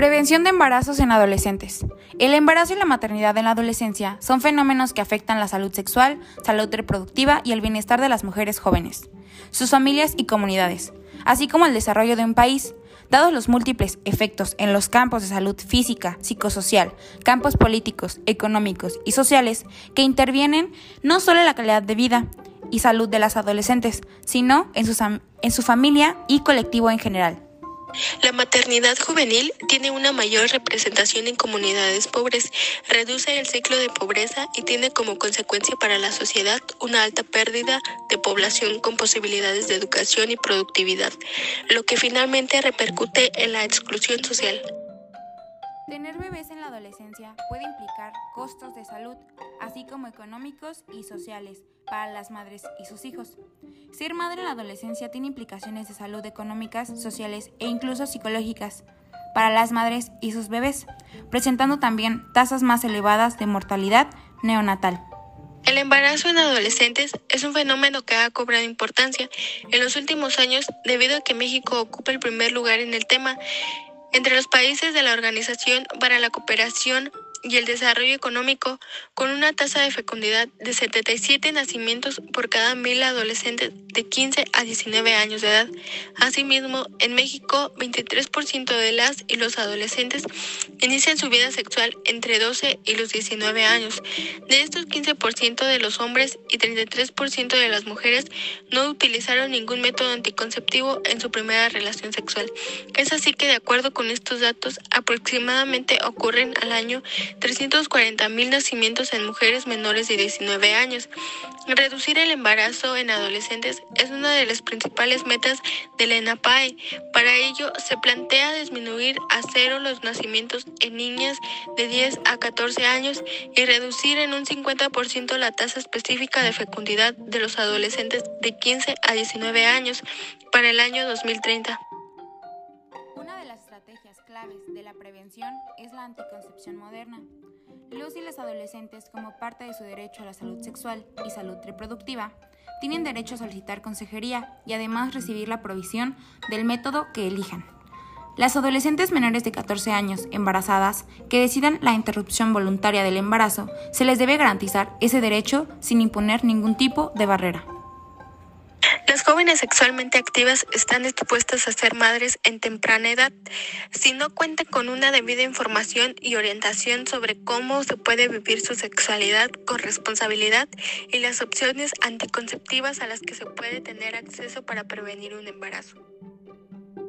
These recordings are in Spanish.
Prevención de embarazos en adolescentes. El embarazo y la maternidad en la adolescencia son fenómenos que afectan la salud sexual, salud reproductiva y el bienestar de las mujeres jóvenes, sus familias y comunidades, así como el desarrollo de un país, dados los múltiples efectos en los campos de salud física, psicosocial, campos políticos, económicos y sociales que intervienen no solo en la calidad de vida y salud de las adolescentes, sino en, en su familia y colectivo en general. La maternidad juvenil tiene una mayor representación en comunidades pobres, reduce el ciclo de pobreza y tiene como consecuencia para la sociedad una alta pérdida de población con posibilidades de educación y productividad, lo que finalmente repercute en la exclusión social. Tener bebés en la adolescencia puede implicar costos de salud, así como económicos y sociales, para las madres y sus hijos. Ser madre en la adolescencia tiene implicaciones de salud económicas, sociales e incluso psicológicas para las madres y sus bebés, presentando también tasas más elevadas de mortalidad neonatal. El embarazo en adolescentes es un fenómeno que ha cobrado importancia en los últimos años debido a que México ocupa el primer lugar en el tema entre los países de la Organización para la Cooperación y el Desarrollo Económico, con una tasa de fecundidad de 77 nacimientos por cada mil adolescentes de 15 a 19 años de edad. Asimismo, en México, 23% de las y los adolescentes inician su vida sexual entre 12 y los 19 años. De estos, 15% de los hombres y 33% de las mujeres no utilizaron ningún método anticonceptivo en su primera relación sexual. Es así que, de acuerdo con estos datos, aproximadamente ocurren al año 340 mil nacimientos en mujeres menores de 19 años. Reducir el embarazo en adolescentes es una de las principales metas de la ENAPAE. Para ello, se plantea disminuir a cero los nacimientos en niñas de 10 a 14 años y reducir en un 50% la tasa específica de fecundidad de los adolescentes de 15 a 19 años para el año 2030 es la anticoncepción moderna. Los y las adolescentes, como parte de su derecho a la salud sexual y salud reproductiva, tienen derecho a solicitar consejería y además recibir la provisión del método que elijan. Las adolescentes menores de 14 años embarazadas que decidan la interrupción voluntaria del embarazo, se les debe garantizar ese derecho sin imponer ningún tipo de barrera. Las jóvenes sexualmente activas están dispuestas a ser madres en temprana edad si no cuentan con una debida información y orientación sobre cómo se puede vivir su sexualidad con responsabilidad y las opciones anticonceptivas a las que se puede tener acceso para prevenir un embarazo.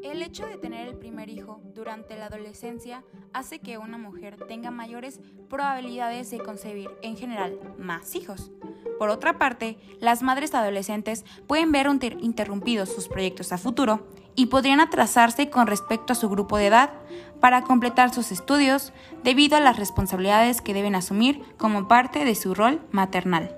El hecho de tener el primer hijo durante la adolescencia hace que una mujer tenga mayores probabilidades de concebir en general más hijos. Por otra parte, las madres adolescentes pueden ver interrumpidos sus proyectos a futuro y podrían atrasarse con respecto a su grupo de edad para completar sus estudios debido a las responsabilidades que deben asumir como parte de su rol maternal.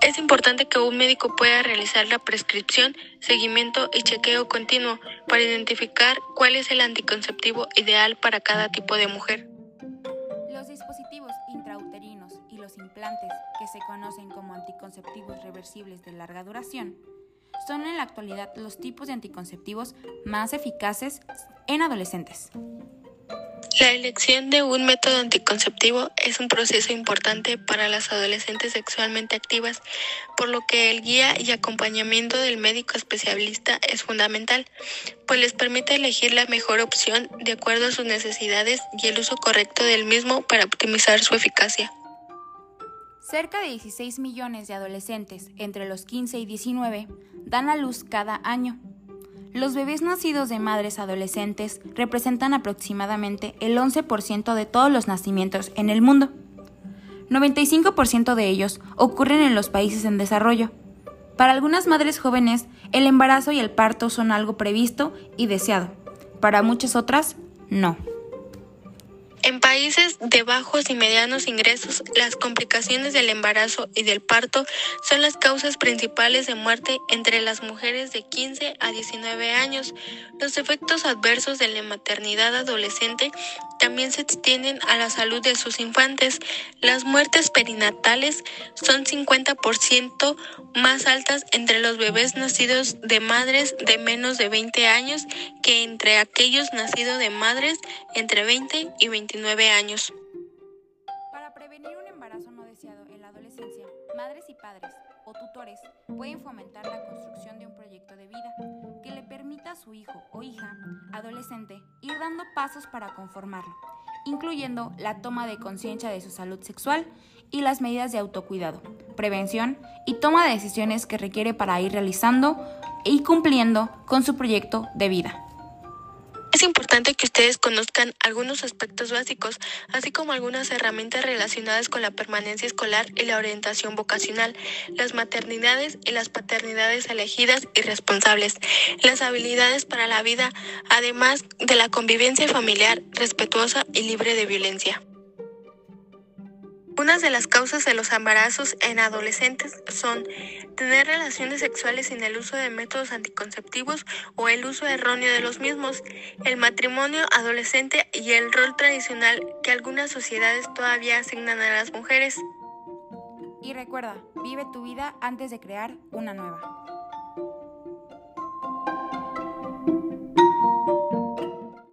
Es importante que un médico pueda realizar la prescripción, seguimiento y chequeo continuo para identificar cuál es el anticonceptivo ideal para cada tipo de mujer. Que se conocen como anticonceptivos reversibles de larga duración, son en la actualidad los tipos de anticonceptivos más eficaces en adolescentes. La elección de un método anticonceptivo es un proceso importante para las adolescentes sexualmente activas, por lo que el guía y acompañamiento del médico especialista es fundamental, pues les permite elegir la mejor opción de acuerdo a sus necesidades y el uso correcto del mismo para optimizar su eficacia. Cerca de 16 millones de adolescentes entre los 15 y 19 dan a luz cada año los bebés nacidos de madres adolescentes representan aproximadamente el 11% de todos los nacimientos en el mundo. 95% de ellos ocurren en los países en desarrollo. Para algunas madres jóvenes, el embarazo y el parto son algo previsto y deseado. Para muchas otras, no. En países de bajos y medianos ingresos, las complicaciones del embarazo y del parto son las causas principales de muerte entre las mujeres de 15 a 19 años. Los efectos adversos de la maternidad adolescente también se extienden a la salud de sus infantes. Las muertes perinatales son 50% más altas entre los bebés nacidos de madres de menos de 20 años que entre aquellos nacidos de madres entre 20 y 29 años. Para prevenir un embarazo no deseado en la adolescencia, madres y padres tutores pueden fomentar la construcción de un proyecto de vida que le permita a su hijo o hija adolescente ir dando pasos para conformarlo, incluyendo la toma de conciencia de su salud sexual y las medidas de autocuidado, prevención y toma de decisiones que requiere para ir realizando y cumpliendo con su proyecto de vida. Es importante que ustedes conozcan algunos aspectos básicos, así como algunas herramientas relacionadas con la permanencia escolar y la orientación vocacional, las maternidades y las paternidades elegidas y responsables, las habilidades para la vida, además de la convivencia familiar respetuosa y libre de violencia. Unas de las causas de los embarazos en adolescentes son tener relaciones sexuales sin el uso de métodos anticonceptivos o el uso erróneo de los mismos, el matrimonio adolescente y el rol tradicional que algunas sociedades todavía asignan a las mujeres. Y recuerda, vive tu vida antes de crear una nueva.